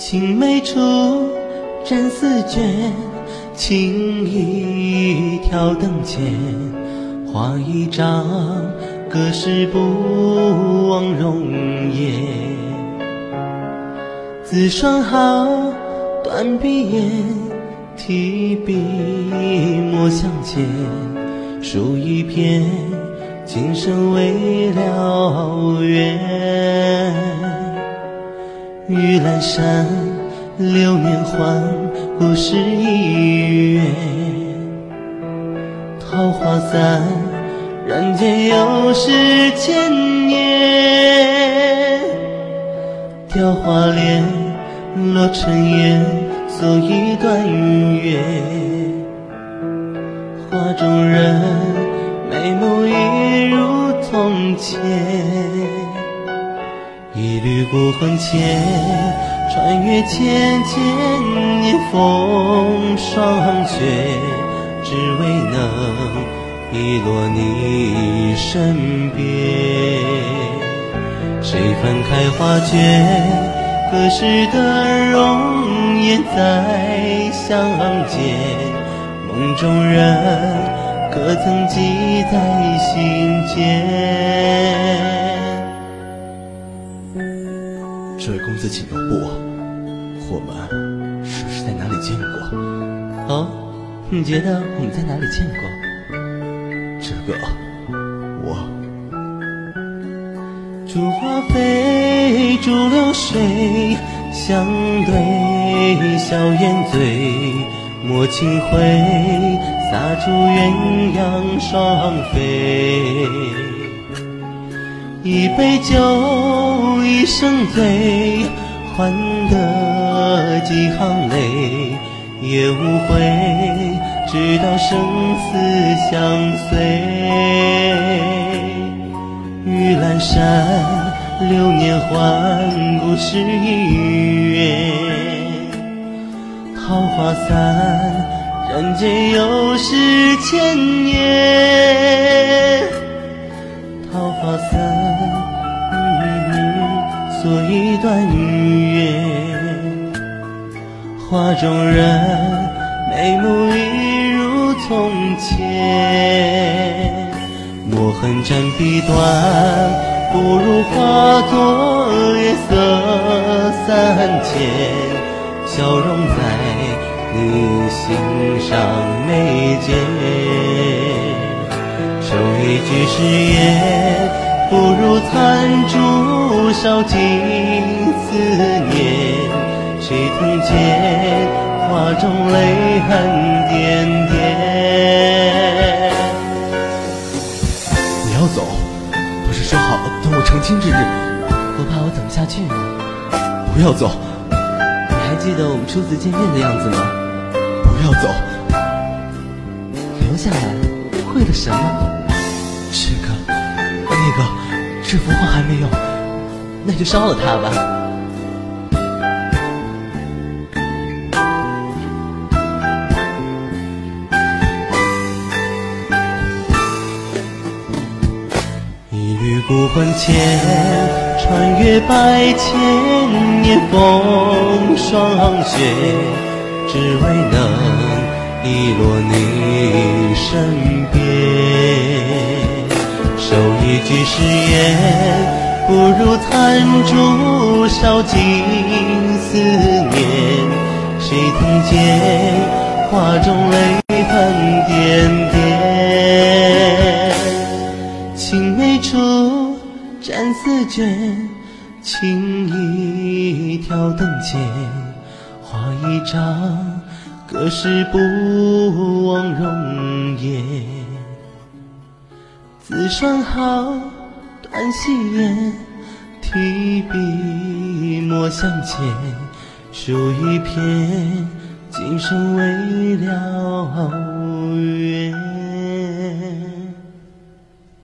青梅处，战丝卷，情意挑灯前，画一张隔世不忘容颜。自双好，断笔言，提笔墨相间，书一篇，今生未了缘。玉兰山，流年换，故事一缘。桃花散，人间又是千年。雕花帘，落尘烟，诉一段缘。画中人，眉目一如从前。一缕孤魂牵，穿越千千年风霜雪，只为能遗落你身边。谁翻开画卷，隔世的容颜再相见。梦中人，可曾记在心间？这位公子，请留步，我们是不是在哪里见过？哦，你觉得我们在哪里见过？这个，我。烛花飞，逐流水，相对笑颜醉，莫轻挥，洒出鸳鸯双飞。一杯酒，一生醉，换得几行泪，也无悔，直到生死相随。玉阑山，流年换，故事一缘。桃花散，人间又是千年。一段缘，画中人眉目一如从前。墨痕沾笔端，不如化作月色三千，消融在你心上眉间。守一句誓言。不如残烛烧尽思念，谁听见画中泪痕点点？你要走，不是说好等我成亲之日？我怕我等不下去了。不要走！你还记得我们初次见面的样子吗？不要走！留下来，为了什么？这，幅画还没有，那就烧了它吧。一缕孤魂牵，穿越百千年风霜雪，只为能遗落你身边。守一句誓言，不如残烛烧尽思念。谁听见画中泪痕点点？青梅处，战丝卷，情意挑灯前，画一张隔世不忘容颜。自双好，断细言，提笔墨相前，书一篇，今生未了缘。